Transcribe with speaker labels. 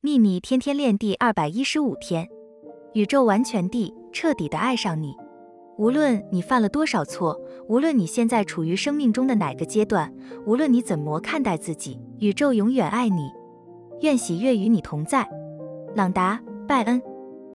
Speaker 1: 秘密天天练第二百一十五天，宇宙完全地、彻底的爱上你。无论你犯了多少错，无论你现在处于生命中的哪个阶段，无论你怎么看待自己，宇宙永远爱你。愿喜悦与你同在。朗达·拜恩。